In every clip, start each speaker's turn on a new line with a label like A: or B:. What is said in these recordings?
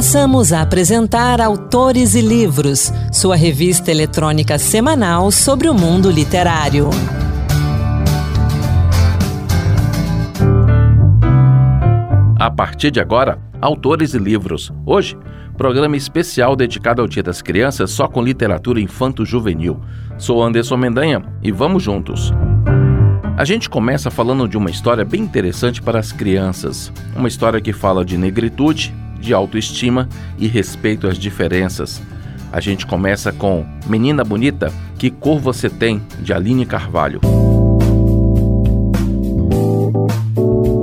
A: Passamos a apresentar Autores e Livros, sua revista eletrônica semanal sobre o mundo literário.
B: A partir de agora, Autores e Livros. Hoje, programa especial dedicado ao Dia das Crianças só com literatura infanto-juvenil. Sou Anderson Mendanha e vamos juntos. A gente começa falando de uma história bem interessante para as crianças. Uma história que fala de negritude, de autoestima e respeito às diferenças. A gente começa com Menina Bonita, Que Cor Você Tem, de Aline Carvalho.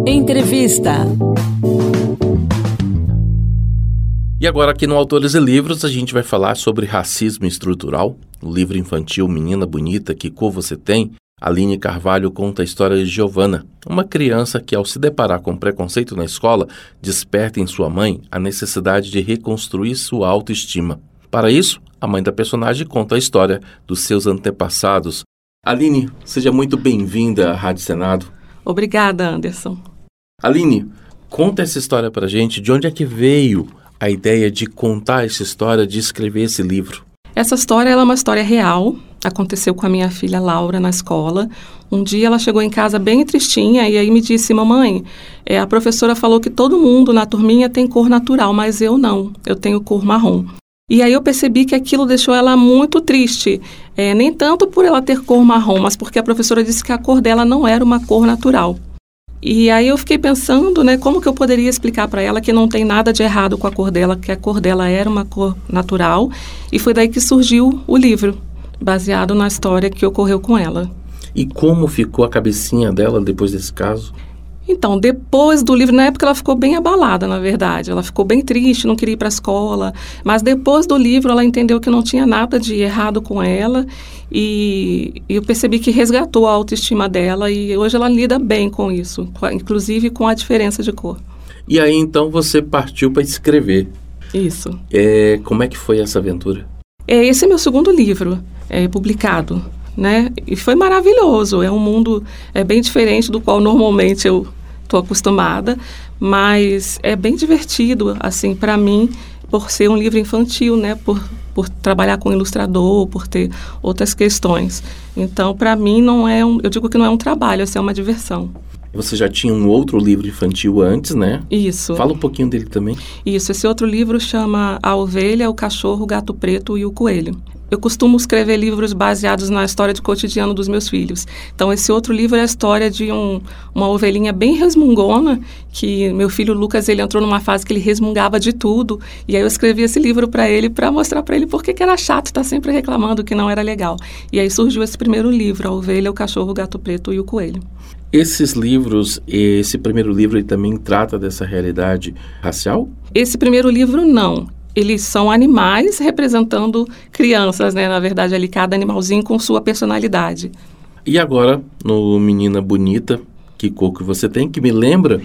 A: Entrevista.
B: E agora aqui no Autores e Livros a gente vai falar sobre racismo estrutural, o livro infantil Menina Bonita, Que Cor Você Tem. Aline Carvalho conta a história de Giovana, uma criança que ao se deparar com preconceito na escola, desperta em sua mãe a necessidade de reconstruir sua autoestima. Para isso, a mãe da personagem conta a história dos seus antepassados. Aline, seja muito bem-vinda à Rádio Senado.
C: Obrigada, Anderson.
B: Aline, conta essa história pra gente, de onde é que veio a ideia de contar essa história, de escrever esse livro?
C: Essa história é uma história real. Aconteceu com a minha filha Laura na escola. Um dia ela chegou em casa bem tristinha e aí me disse: Mamãe, é, a professora falou que todo mundo na turminha tem cor natural, mas eu não. Eu tenho cor marrom. E aí eu percebi que aquilo deixou ela muito triste. É, nem tanto por ela ter cor marrom, mas porque a professora disse que a cor dela não era uma cor natural. E aí eu fiquei pensando, né, como que eu poderia explicar para ela que não tem nada de errado com a cor dela, que a cor dela era uma cor natural, e foi daí que surgiu o livro, baseado na história que ocorreu com ela.
B: E como ficou a cabecinha dela depois desse caso?
C: Então, depois do livro, na época ela ficou bem abalada, na verdade. Ela ficou bem triste, não queria ir para a escola. Mas depois do livro, ela entendeu que não tinha nada de errado com ela. E, e eu percebi que resgatou a autoestima dela. E hoje ela lida bem com isso, inclusive com a diferença de cor.
B: E aí então você partiu para escrever.
C: Isso.
B: É, como é que foi essa aventura?
C: É, esse é meu segundo livro, é, publicado. Né? E foi maravilhoso. É um mundo é bem diferente do qual normalmente eu estou acostumada, mas é bem divertido, assim, para mim, por ser um livro infantil, né? Por, por trabalhar com ilustrador, por ter outras questões. Então, para mim, não é um, eu digo que não é um trabalho, assim, é uma diversão.
B: Você já tinha um outro livro infantil antes, né?
C: Isso.
B: Fala um pouquinho dele também.
C: Isso. Esse outro livro chama A Ovelha, o Cachorro, o Gato Preto e o Coelho. Eu costumo escrever livros baseados na história de cotidiano dos meus filhos. Então, esse outro livro é a história de um, uma ovelhinha bem resmungona, que meu filho Lucas, ele entrou numa fase que ele resmungava de tudo. E aí eu escrevi esse livro para ele, para mostrar para ele por que era chato estar tá sempre reclamando que não era legal. E aí surgiu esse primeiro livro, A Ovelha, o Cachorro, o Gato Preto e o Coelho.
B: Esses livros, esse primeiro livro, ele também trata dessa realidade racial?
C: Esse primeiro livro, não eles são animais representando crianças, né? Na verdade, ali cada animalzinho com sua personalidade.
B: E agora, no Menina Bonita, que cor que você tem, que me lembra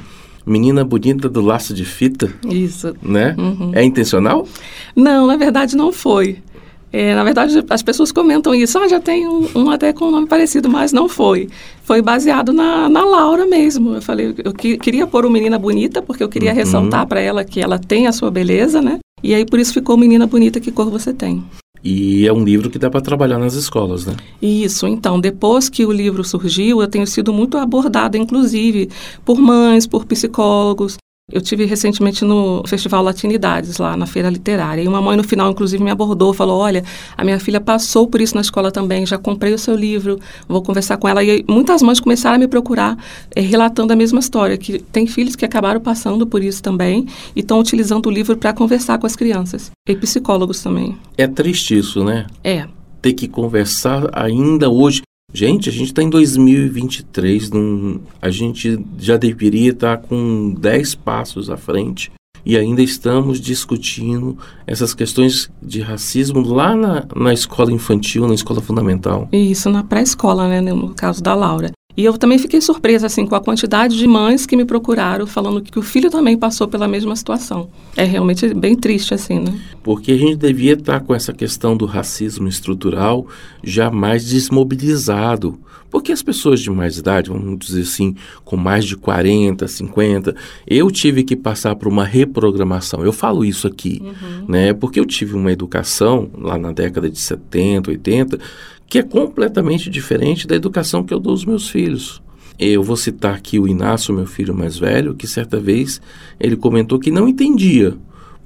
B: Menina Bonita do Laço de Fita.
C: Isso.
B: Né? Uhum. É intencional?
C: Não, na verdade não foi. É, na verdade, as pessoas comentam isso. Ah, já tem um, um, até com um nome parecido, mas não foi. Foi baseado na, na Laura mesmo. Eu falei, eu que, queria pôr o Menina Bonita, porque eu queria uhum. ressaltar para ela que ela tem a sua beleza, né? E aí, por isso ficou Menina Bonita, que cor você tem.
B: E é um livro que dá para trabalhar nas escolas, né?
C: Isso. Então, depois que o livro surgiu, eu tenho sido muito abordada, inclusive, por mães, por psicólogos, eu tive recentemente no Festival Latinidades, lá na Feira Literária. E uma mãe no final, inclusive, me abordou, falou: Olha, a minha filha passou por isso na escola também, já comprei o seu livro, vou conversar com ela. E muitas mães começaram a me procurar, eh, relatando a mesma história, que tem filhos que acabaram passando por isso também e estão utilizando o livro para conversar com as crianças. E psicólogos também.
B: É triste isso, né?
C: É.
B: Ter que conversar ainda hoje. Gente, a gente está em 2023, num, a gente já deveria estar tá com 10 passos à frente e ainda estamos discutindo essas questões de racismo lá na, na escola infantil, na escola fundamental.
C: Isso, na pré-escola, né, no caso da Laura. E eu também fiquei surpresa assim com a quantidade de mães que me procuraram falando que o filho também passou pela mesma situação. É realmente bem triste assim, né?
B: Porque a gente devia estar com essa questão do racismo estrutural já mais desmobilizado. Porque as pessoas de mais idade, vamos dizer assim, com mais de 40, 50, eu tive que passar por uma reprogramação. Eu falo isso aqui, uhum. né? Porque eu tive uma educação lá na década de 70, 80, que é completamente diferente da educação que eu dou aos meus filhos. Eu vou citar aqui o Inácio, meu filho mais velho, que certa vez ele comentou que não entendia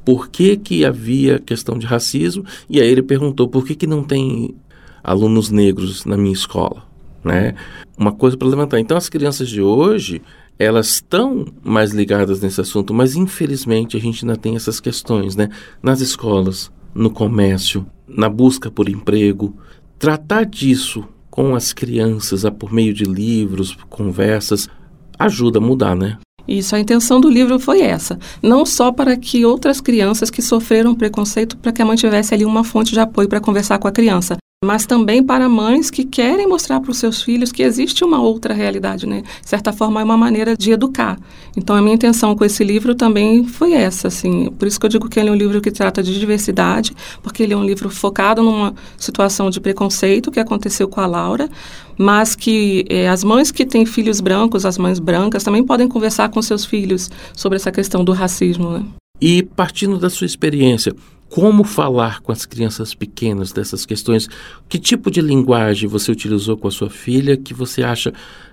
B: por que, que havia questão de racismo, e aí ele perguntou por que, que não tem alunos negros na minha escola, né? Uma coisa para levantar. Então as crianças de hoje, elas estão mais ligadas nesse assunto, mas infelizmente a gente ainda tem essas questões, né? Nas escolas, no comércio, na busca por emprego, tratar disso com as crianças por meio de livros, conversas, ajuda a mudar, né?
C: Isso, a intenção do livro foi essa. Não só para que outras crianças que sofreram preconceito, para que a mãe tivesse ali uma fonte de apoio para conversar com a criança, mas também para mães que querem mostrar para os seus filhos que existe uma outra realidade, né? De certa forma, é uma maneira de educar. Então, a minha intenção com esse livro também foi essa, assim. Por isso que eu digo que ele é um livro que trata de diversidade, porque ele é um livro focado numa situação de preconceito que aconteceu com a Laura, mas que eh, as mães que têm filhos brancos, as mães brancas, também podem conversar com seus filhos sobre essa questão do racismo, né?
B: E partindo da sua experiência, como falar com as crianças pequenas dessas questões? Que tipo de linguagem você utilizou com a sua filha que você acha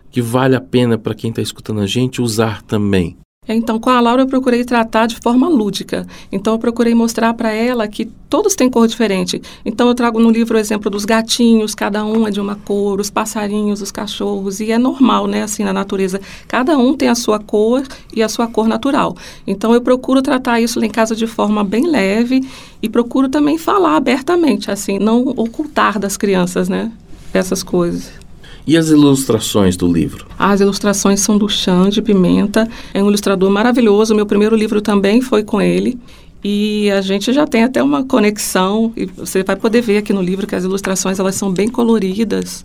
B: que vale a pena para quem está escutando a gente usar também?
C: Então, com a Laura eu procurei tratar de forma lúdica. Então, eu procurei mostrar para ela que todos têm cor diferente. Então, eu trago no livro o exemplo dos gatinhos, cada um é de uma cor, os passarinhos, os cachorros, e é normal, né, assim, na natureza. Cada um tem a sua cor e a sua cor natural. Então, eu procuro tratar isso lá em casa de forma bem leve e procuro também falar abertamente, assim, não ocultar das crianças, né, essas coisas.
B: E as ilustrações do livro?
C: As ilustrações são do Xande Pimenta, é um ilustrador maravilhoso. Meu primeiro livro também foi com ele. E a gente já tem até uma conexão, e você vai poder ver aqui no livro que as ilustrações elas são bem coloridas.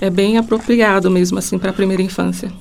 C: É bem apropriado mesmo assim para a primeira infância.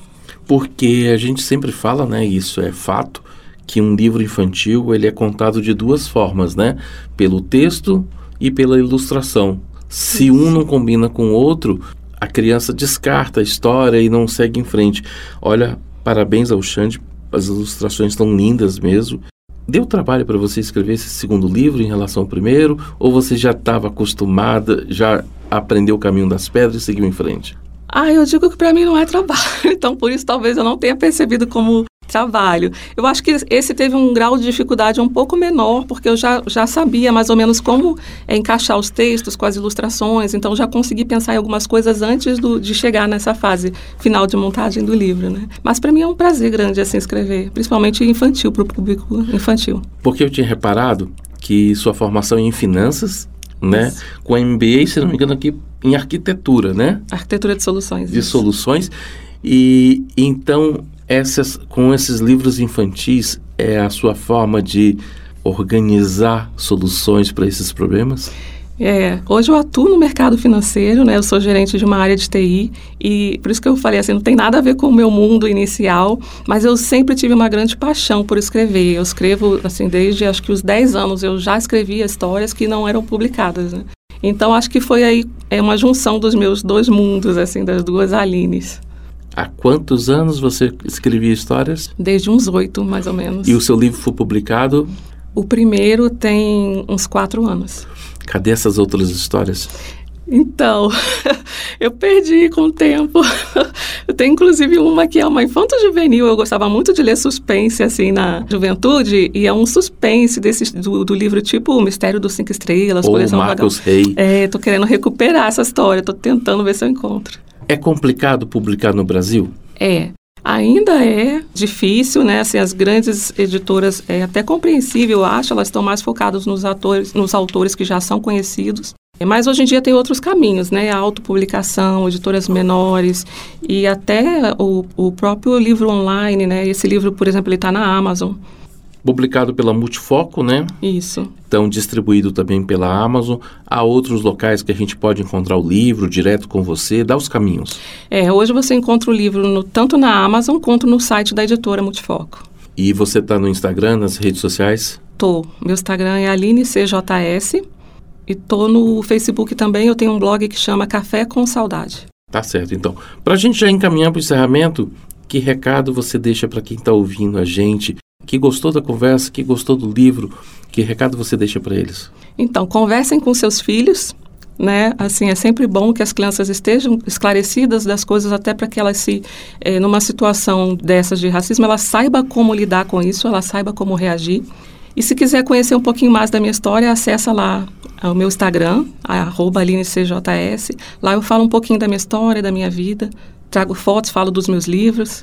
B: Porque a gente sempre fala, né, isso é fato, que um livro infantil ele é contado de duas formas, né? Pelo texto e pela ilustração. Se um não combina com o outro, a criança descarta a história e não segue em frente. Olha, parabéns ao Xande, as ilustrações estão lindas mesmo. Deu trabalho para você escrever esse segundo livro em relação ao primeiro? Ou você já estava acostumada, já aprendeu o caminho das pedras e seguiu em frente?
C: Ah, eu digo que para mim não é trabalho, então por isso talvez eu não tenha percebido como trabalho. Eu acho que esse teve um grau de dificuldade um pouco menor, porque eu já, já sabia mais ou menos como é, encaixar os textos com as ilustrações, então já consegui pensar em algumas coisas antes do, de chegar nessa fase final de montagem do livro, né? Mas para mim é um prazer grande assim escrever, principalmente infantil, para o público infantil.
B: Porque eu tinha reparado que sua formação é em finanças, né? Isso. Com MBA, se não me engano, aqui em arquitetura, né?
C: Arquitetura de soluções.
B: De isso. soluções. E então essas, com esses livros infantis, é a sua forma de organizar soluções para esses problemas?
C: É, hoje eu atuo no mercado financeiro, né? Eu sou gerente de uma área de TI e por isso que eu falei assim, não tem nada a ver com o meu mundo inicial, mas eu sempre tive uma grande paixão por escrever. Eu escrevo assim desde acho que os 10 anos eu já escrevia histórias que não eram publicadas, né? Então acho que foi aí é uma junção dos meus dois mundos assim, das duas Alines.
B: Há quantos anos você escrevia histórias?
C: Desde uns oito, mais ou menos.
B: E o seu livro foi publicado?
C: O primeiro tem uns quatro anos.
B: Cadê essas outras histórias?
C: Então, eu perdi com o tempo. Eu tenho inclusive uma que é uma infanto juvenil. Eu gostava muito de ler suspense assim na juventude e é um suspense desse do, do livro tipo O Mistério dos Cinco Estrelas,
B: Ou Marcos Rei.
C: É, tô querendo recuperar essa história. Tô tentando ver se eu encontro.
B: É complicado publicar no Brasil?
C: É. Ainda é difícil, né? Assim, as grandes editoras, é até compreensível, eu acho, elas estão mais focadas nos, atores, nos autores que já são conhecidos. Mas hoje em dia tem outros caminhos, né? A autopublicação, editoras menores e até o, o próprio livro online, né? Esse livro, por exemplo, ele está na Amazon.
B: Publicado pela Multifoco, né?
C: Isso.
B: Então, distribuído também pela Amazon. Há outros locais que a gente pode encontrar o livro direto com você? Dá os caminhos.
C: É, hoje você encontra o livro no, tanto na Amazon quanto no site da editora Multifoco.
B: E você está no Instagram, nas redes sociais?
C: Tô. Meu Instagram é AlineCJS. E tô no Facebook também. Eu tenho um blog que chama Café com Saudade.
B: Tá certo, então. Para a gente já encaminhar para o encerramento, que recado você deixa para quem está ouvindo a gente, que gostou da conversa, que gostou do livro, que recado você deixa para eles?
C: Então, conversem com seus filhos, né? Assim, é sempre bom que as crianças estejam esclarecidas das coisas, até para que elas se, eh, numa situação dessas de racismo, ela saiba como lidar com isso, ela saiba como reagir. E se quiser conhecer um pouquinho mais da minha história, acessa lá o meu Instagram, AlineCJS. Lá eu falo um pouquinho da minha história, da minha vida, trago fotos, falo dos meus livros.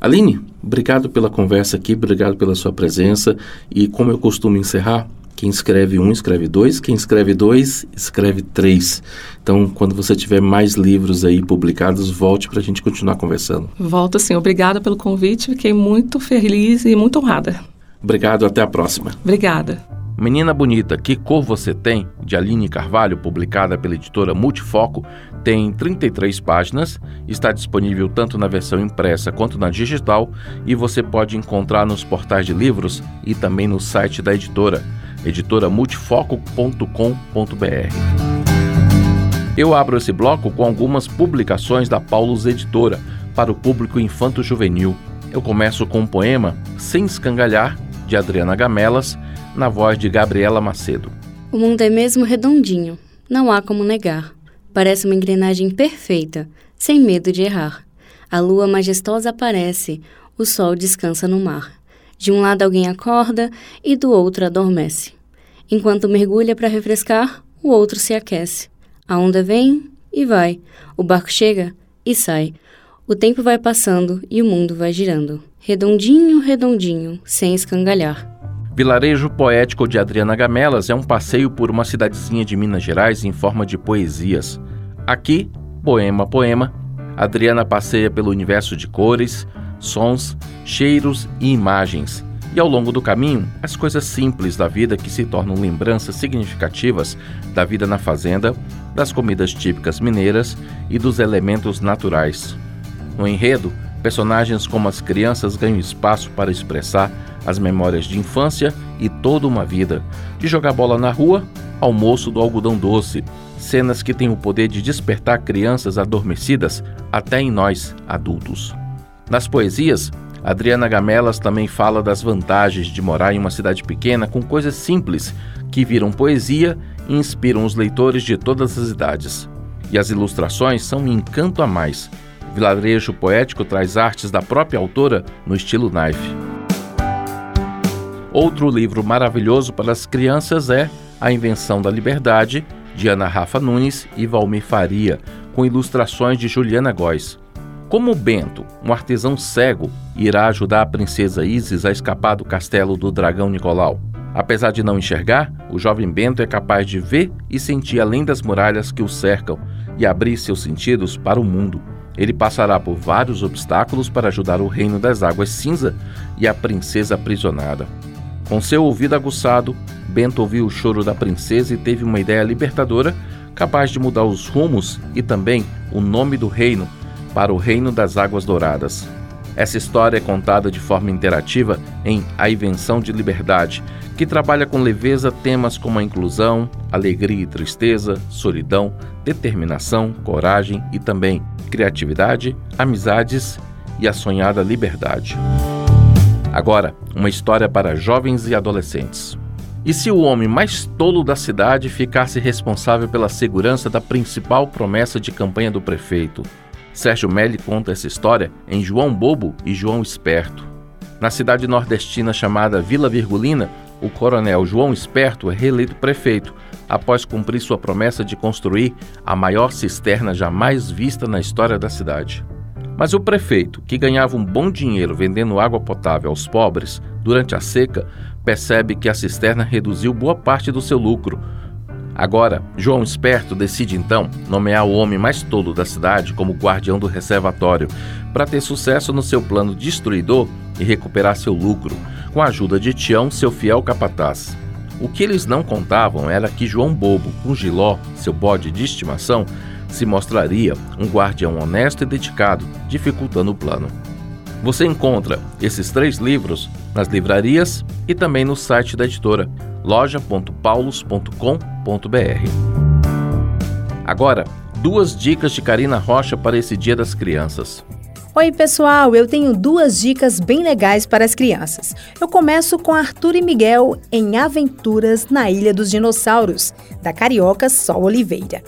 B: Aline, obrigado pela conversa aqui, obrigado pela sua presença. E como eu costumo encerrar, quem escreve um, escreve dois. Quem escreve dois, escreve três. Então, quando você tiver mais livros aí publicados, volte para a gente continuar conversando.
C: Volto sim. Obrigada pelo convite. Fiquei muito feliz e muito honrada.
B: Obrigado. Até a próxima.
C: Obrigada.
B: Menina Bonita, Que Cor Você Tem, de Aline Carvalho, publicada pela editora Multifoco, tem 33 páginas, está disponível tanto na versão impressa quanto na digital e você pode encontrar nos portais de livros e também no site da editora, editoramultifoco.com.br. Eu abro esse bloco com algumas publicações da Paulus Editora para o público infanto-juvenil. Eu começo com o um poema Sem Escangalhar, de Adriana Gamelas, na voz de Gabriela Macedo.
D: O mundo é mesmo redondinho, não há como negar. Parece uma engrenagem perfeita, sem medo de errar. A lua majestosa aparece, o sol descansa no mar. De um lado alguém acorda e do outro adormece. Enquanto mergulha para refrescar, o outro se aquece. A onda vem e vai, o barco chega e sai. O tempo vai passando e o mundo vai girando. Redondinho, redondinho, sem escangalhar.
B: Vilarejo Poético de Adriana Gamelas é um passeio por uma cidadezinha de Minas Gerais em forma de poesias. Aqui, poema a poema, Adriana passeia pelo universo de cores, sons, cheiros e imagens. E ao longo do caminho, as coisas simples da vida que se tornam lembranças significativas da vida na fazenda, das comidas típicas mineiras e dos elementos naturais. No enredo, personagens como as crianças ganham espaço para expressar as memórias de infância e toda uma vida, de jogar bola na rua, almoço do algodão doce, cenas que têm o poder de despertar crianças adormecidas até em nós, adultos. Nas poesias, Adriana Gamelas também fala das vantagens de morar em uma cidade pequena com coisas simples que viram poesia e inspiram os leitores de todas as idades. E as ilustrações são um encanto a mais. Vilarejo Poético traz artes da própria autora no estilo knife. Outro livro maravilhoso para as crianças é A Invenção da Liberdade, de Ana Rafa Nunes e Valmir Faria, com ilustrações de Juliana Góes. Como Bento, um artesão cego, irá ajudar a princesa Isis a escapar do castelo do dragão Nicolau. Apesar de não enxergar, o jovem Bento é capaz de ver e sentir além das muralhas que o cercam e abrir seus sentidos para o mundo. Ele passará por vários obstáculos para ajudar o reino das águas cinza e a princesa aprisionada. Com seu ouvido aguçado, Bento ouviu o choro da princesa e teve uma ideia libertadora capaz de mudar os rumos e também o nome do reino para o Reino das Águas Douradas. Essa história é contada de forma interativa em A Invenção de Liberdade, que trabalha com leveza temas como a inclusão, alegria e tristeza, solidão, determinação, coragem e também criatividade, amizades e a sonhada liberdade. Agora, uma história para jovens e adolescentes. E se o homem mais tolo da cidade ficasse responsável pela segurança da principal promessa de campanha do prefeito? Sérgio Melli conta essa história em João Bobo e João Esperto. Na cidade nordestina chamada Vila Virgulina, o coronel João Esperto é reeleito prefeito após cumprir sua promessa de construir a maior cisterna jamais vista na história da cidade. Mas o prefeito, que ganhava um bom dinheiro vendendo água potável aos pobres durante a seca, percebe que a cisterna reduziu boa parte do seu lucro. Agora, João Esperto decide então nomear o homem mais tolo da cidade como guardião do reservatório, para ter sucesso no seu plano destruidor e recuperar seu lucro. com a ajuda de Tião, seu fiel capataz. O que eles não contavam era que João Bobo, com Giló, seu bode de estimação, se mostraria um guardião honesto e dedicado, dificultando o plano. Você encontra esses três livros nas livrarias e também no site da editora loja.paulos.com.br. Agora, duas dicas de Karina Rocha para esse Dia das Crianças.
E: Oi, pessoal, eu tenho duas dicas bem legais para as crianças. Eu começo com Arthur e Miguel em Aventuras na Ilha dos Dinossauros, da carioca Sol Oliveira.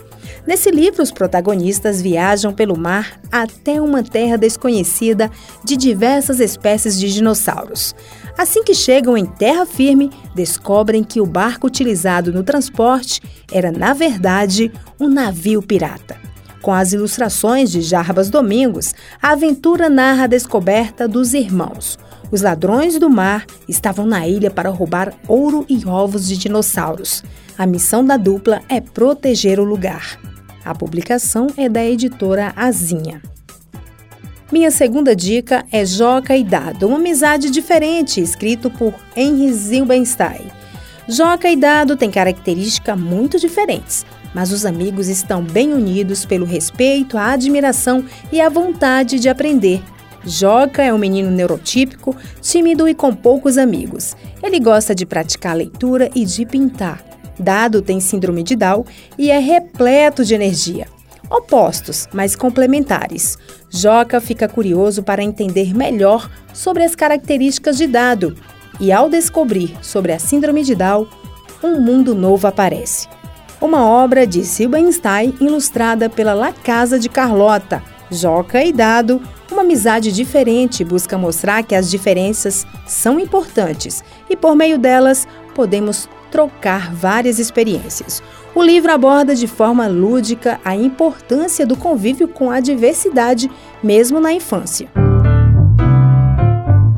E: Nesse livro, os protagonistas viajam pelo mar até uma terra desconhecida de diversas espécies de dinossauros. Assim que chegam em terra firme, descobrem que o barco utilizado no transporte era, na verdade, um navio pirata. Com as ilustrações de Jarbas Domingos, a aventura narra a descoberta dos irmãos. Os ladrões do mar estavam na ilha para roubar ouro e ovos de dinossauros. A missão da dupla é proteger o lugar. A publicação é da editora Azinha. Minha segunda dica é Joca e Dado, uma amizade diferente, escrito por Henry Zilbenstein. Joca e Dado têm características muito diferentes, mas os amigos estão bem unidos pelo respeito, a admiração e a vontade de aprender. Joca é um menino neurotípico, tímido e com poucos amigos. Ele gosta de praticar leitura e de pintar. Dado tem síndrome de Down e é repleto de energia. Opostos, mas complementares. Joca fica curioso para entender melhor sobre as características de Dado e, ao descobrir sobre a síndrome de Down, um mundo novo aparece. Uma obra de Silbenstein ilustrada pela La Casa de Carlota. Joca e Dado, uma amizade diferente, busca mostrar que as diferenças são importantes e, por meio delas, podemos trocar várias experiências. O livro aborda de forma lúdica a importância do convívio com a diversidade, mesmo na infância.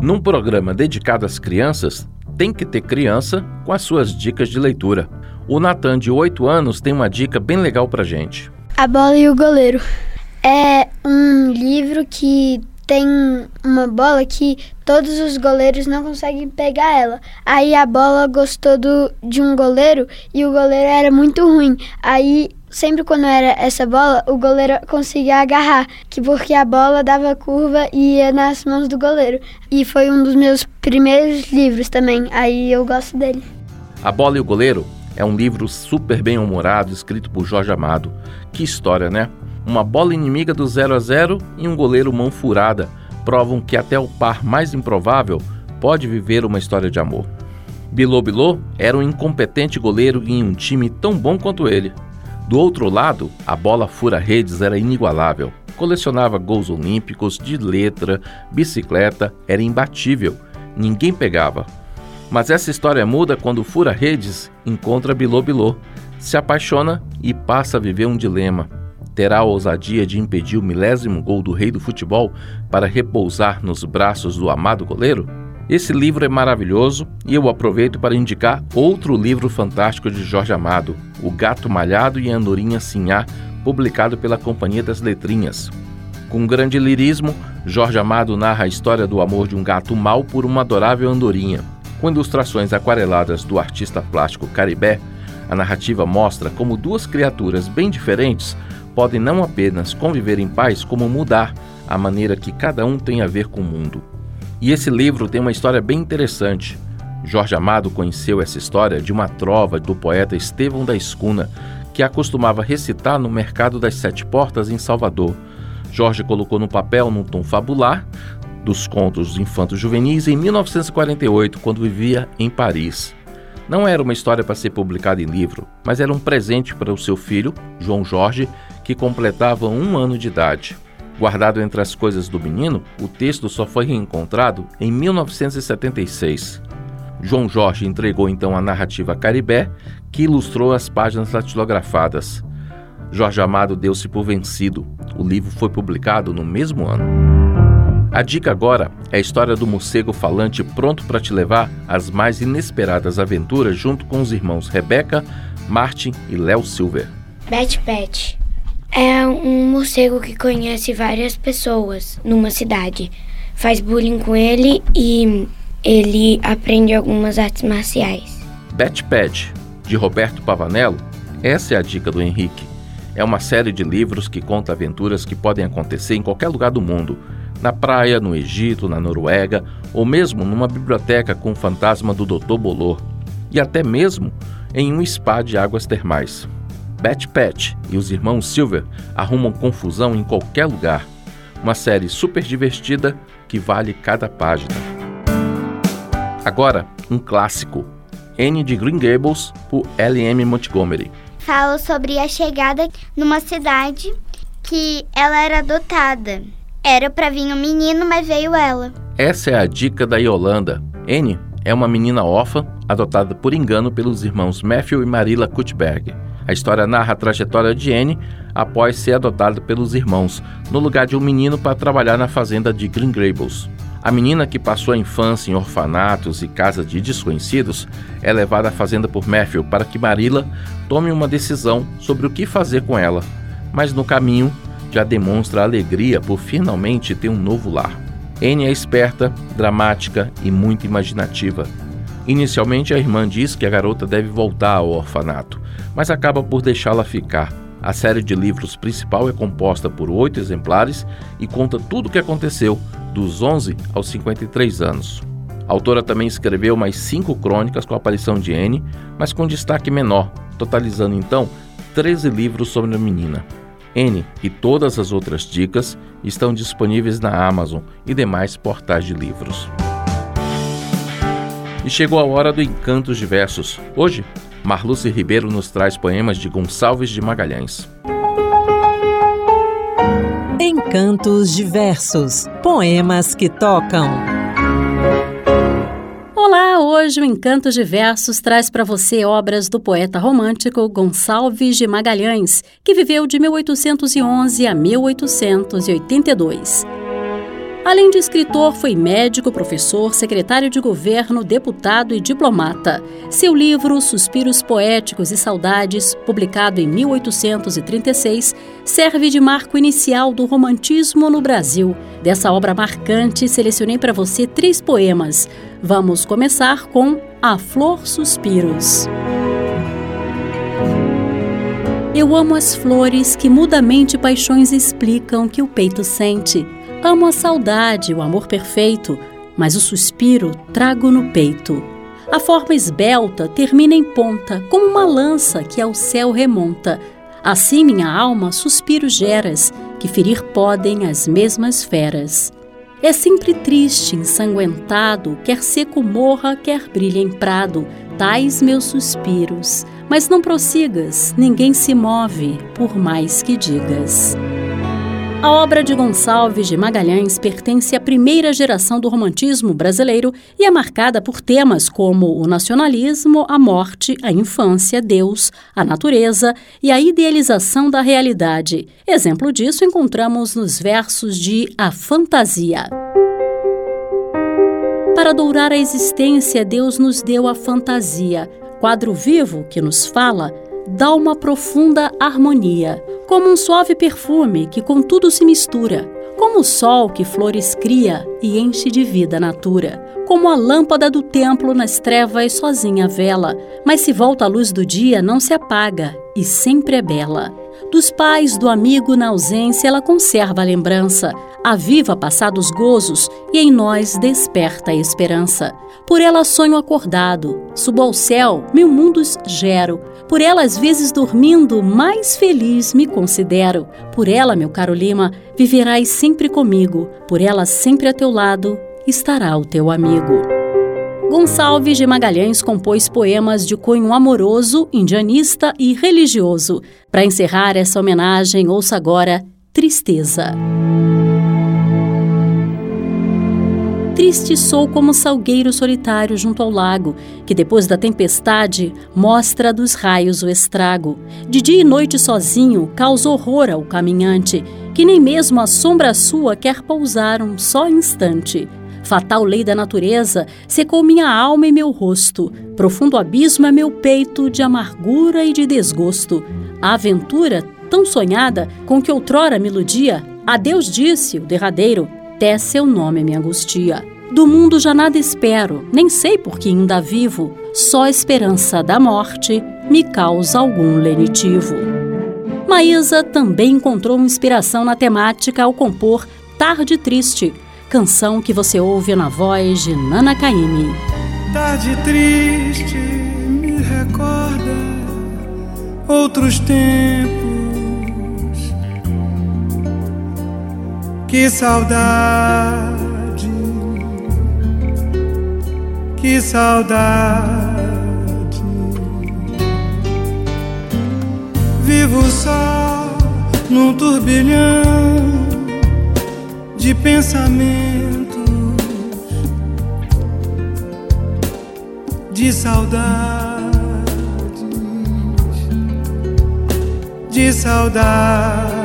B: Num programa dedicado às crianças, tem que ter criança com as suas dicas de leitura. O Natan, de 8 anos, tem uma dica bem legal pra gente.
F: A Bola e o Goleiro. É um livro que tem uma bola que todos os goleiros não conseguem pegar ela. Aí a bola gostou do, de um goleiro e o goleiro era muito ruim. Aí sempre quando era essa bola, o goleiro conseguia agarrar, que porque a bola dava curva e ia nas mãos do goleiro. E foi um dos meus primeiros livros também. Aí eu gosto dele.
B: A Bola e o Goleiro é um livro super bem humorado, escrito por Jorge Amado. Que história, né? Uma bola inimiga do 0 a 0 e um goleiro mão furada provam que até o par mais improvável pode viver uma história de amor. Bilô Bilô era um incompetente goleiro em um time tão bom quanto ele. Do outro lado, a bola fura-redes era inigualável. Colecionava gols olímpicos, de letra, bicicleta, era imbatível. Ninguém pegava. Mas essa história muda quando o fura-redes encontra Bilô Bilô, se apaixona e passa a viver um dilema terá a ousadia de impedir o milésimo gol do rei do futebol para repousar nos braços do amado goleiro? Esse livro é maravilhoso e eu aproveito para indicar outro livro fantástico de Jorge Amado, O Gato Malhado e a Andorinha Sinhá, publicado pela Companhia das Letrinhas. Com grande lirismo, Jorge Amado narra a história do amor de um gato mau por uma adorável andorinha. Com ilustrações aquareladas do artista plástico Caribé, a narrativa mostra como duas criaturas bem diferentes podem não apenas conviver em paz, como mudar a maneira que cada um tem a ver com o mundo. E esse livro tem uma história bem interessante. Jorge Amado conheceu essa história de uma trova do poeta Estevão da Escuna, que acostumava recitar no Mercado das Sete Portas, em Salvador. Jorge colocou no papel, num tom fabular, dos contos infantos juvenis em 1948, quando vivia em Paris. Não era uma história para ser publicada em livro, mas era um presente para o seu filho, João Jorge, que completava um ano de idade. Guardado entre as coisas do menino, o texto só foi reencontrado em 1976. João Jorge entregou então a narrativa Caribé, que ilustrou as páginas datilografadas. Jorge Amado deu-se por vencido. O livro foi publicado no mesmo ano. A dica agora é a história do morcego falante pronto para te levar às mais inesperadas aventuras junto com os irmãos Rebeca, Martin e Léo Silver.
G: Bet Bet é um morcego que conhece várias pessoas numa cidade. Faz bullying com ele e ele aprende algumas artes marciais.
B: Pad, de Roberto Pavanello, essa é a dica do Henrique. É uma série de livros que conta aventuras que podem acontecer em qualquer lugar do mundo. Na praia, no Egito, na Noruega, ou mesmo numa biblioteca com o fantasma do Dr. Bolor. E até mesmo em um spa de águas termais. Bat Pat e os irmãos Silver arrumam confusão em qualquer lugar. Uma série super divertida que vale cada página. Agora, um clássico. N de Green Gables, por L.M. Montgomery.
H: Fala sobre a chegada numa cidade que ela era adotada. Era para vir um menino, mas veio ela.
B: Essa é a dica da Yolanda. N é uma menina órfã, adotada por engano pelos irmãos Matthew e Marilla Kutberg. A história narra a trajetória de Anne após ser adotada pelos irmãos, no lugar de um menino para trabalhar na fazenda de Green Gables. A menina que passou a infância em orfanatos e casas de desconhecidos é levada à fazenda por Matthew para que Marilla tome uma decisão sobre o que fazer com ela, mas no caminho já demonstra alegria por finalmente ter um novo lar. Anne é esperta, dramática e muito imaginativa. Inicialmente, a irmã diz que a garota deve voltar ao orfanato, mas acaba por deixá-la ficar. A série de livros principal é composta por oito exemplares e conta tudo o que aconteceu dos 11 aos 53 anos. A autora também escreveu mais cinco crônicas com a aparição de Anne, mas com destaque menor, totalizando então 13 livros sobre a menina. N e todas as outras dicas estão disponíveis na Amazon e demais portais de livros. E chegou a hora do Encantos Diversos. Hoje, Marluce Ribeiro nos traz poemas de Gonçalves de Magalhães.
A: Encantos Diversos Poemas que tocam.
I: Olá, hoje o Encantos Diversos traz para você obras do poeta romântico Gonçalves de Magalhães, que viveu de 1811 a 1882. Além de escritor, foi médico, professor, secretário de governo, deputado e diplomata. Seu livro Suspiros Poéticos e Saudades, publicado em 1836, serve de marco inicial do romantismo no Brasil. Dessa obra marcante, selecionei para você três poemas. Vamos começar com A Flor Suspiros. Eu amo as flores que mudamente paixões explicam que o peito sente Amo a saudade, o amor perfeito, mas o suspiro trago no peito. A forma esbelta termina em ponta, como uma lança que ao céu remonta. Assim minha alma suspiro geras, que ferir podem as mesmas feras. É sempre triste, ensanguentado, quer seco morra, quer brilhe em prado, tais meus suspiros. Mas não prossigas, ninguém se move, por mais que digas. A obra de Gonçalves de Magalhães pertence à primeira geração do romantismo brasileiro e é marcada por temas como o nacionalismo, a morte, a infância, Deus, a natureza e a idealização da realidade. Exemplo disso encontramos nos versos de A Fantasia. Para dourar a existência, Deus nos deu a fantasia, quadro vivo que nos fala dá uma profunda harmonia, como um suave perfume que com tudo se mistura, como o sol que flores cria e enche de vida a natura, como a lâmpada do templo nas trevas sozinha vela, mas se volta a luz do dia não se apaga e sempre é bela. Dos pais, do amigo na ausência, ela conserva a lembrança, aviva passados gozos e em nós desperta a esperança. Por ela sonho acordado, subo ao céu, mil mundos gero. Por ela, às vezes dormindo, mais feliz me considero. Por ela, meu caro Lima, viverás sempre comigo. Por ela, sempre a teu lado, estará o teu amigo. Gonçalves de Magalhães compôs poemas de cunho amoroso, indianista e religioso. Para encerrar essa homenagem, ouça agora Tristeza. Triste sou como salgueiro solitário junto ao lago, que depois da tempestade mostra dos raios o estrago. De dia e noite sozinho causa horror ao caminhante, que nem mesmo a sombra sua quer pousar um só instante. Fatal lei da natureza secou minha alma e meu rosto. Profundo abismo é meu peito de amargura e de desgosto. A aventura, tão sonhada, com que outrora me iludia, a Deus disse, o derradeiro, até seu nome me angustia. Do mundo já nada espero, nem sei por que ainda vivo, só a esperança da morte me causa algum lenitivo. Maísa também encontrou inspiração na temática ao compor Tarde Triste, canção que você ouve na voz de Nana Caymmi.
J: Tarde triste me recorda outros tempos. Que saudade que saudade. Vivo só num turbilhão de pensamentos, de saudades, de saudades.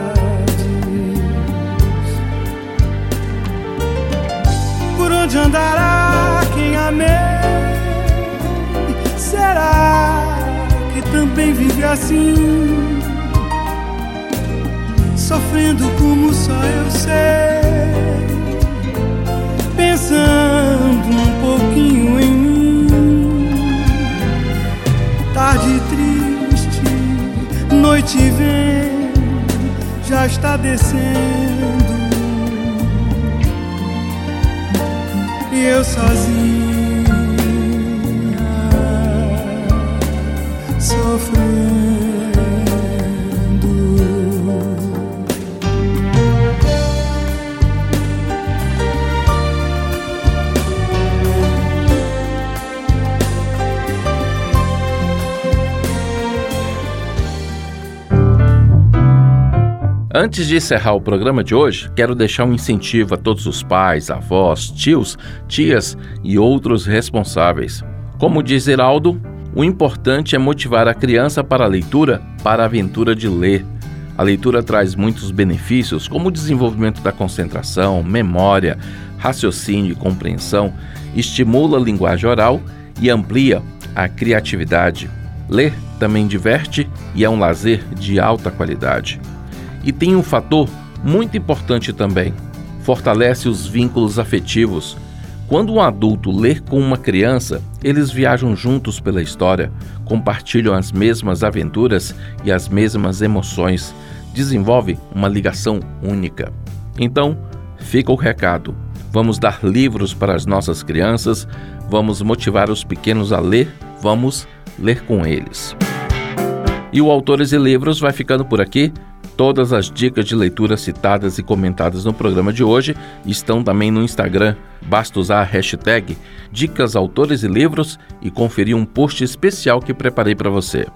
J: Onde andará quem amei? Será que também vive assim? Sofrendo como só eu sei, pensando um pouquinho em mim. Tarde triste, noite vem, já está descendo. E eu sozinho.
B: Antes de encerrar o programa de hoje, quero deixar um incentivo a todos os pais, avós, tios, tias e outros responsáveis. Como diz Heraldo, o importante é motivar a criança para a leitura, para a aventura de ler. A leitura traz muitos benefícios, como o desenvolvimento da concentração, memória, raciocínio e compreensão, estimula a linguagem oral e amplia a criatividade. Ler também diverte e é um lazer de alta qualidade. E tem um fator muito importante também: fortalece os vínculos afetivos. Quando um adulto lê com uma criança, eles viajam juntos pela história, compartilham as mesmas aventuras e as mesmas emoções, desenvolve uma ligação única. Então, fica o recado. Vamos dar livros para as nossas crianças, vamos motivar os pequenos a ler, vamos ler com eles. E o Autores e Livros vai ficando por aqui. Todas as dicas de leitura citadas e comentadas no programa de hoje estão também no Instagram. Basta usar a hashtag Dicas Autores e Livros e conferir um post especial que preparei para você.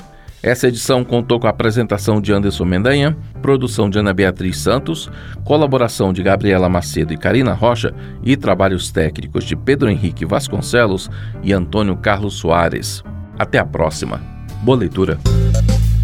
B: Essa edição contou com a apresentação de Anderson Mendanha, produção de Ana Beatriz Santos, colaboração de Gabriela Macedo e Karina Rocha e trabalhos técnicos de Pedro Henrique Vasconcelos e Antônio Carlos Soares. Até a próxima. Boa leitura.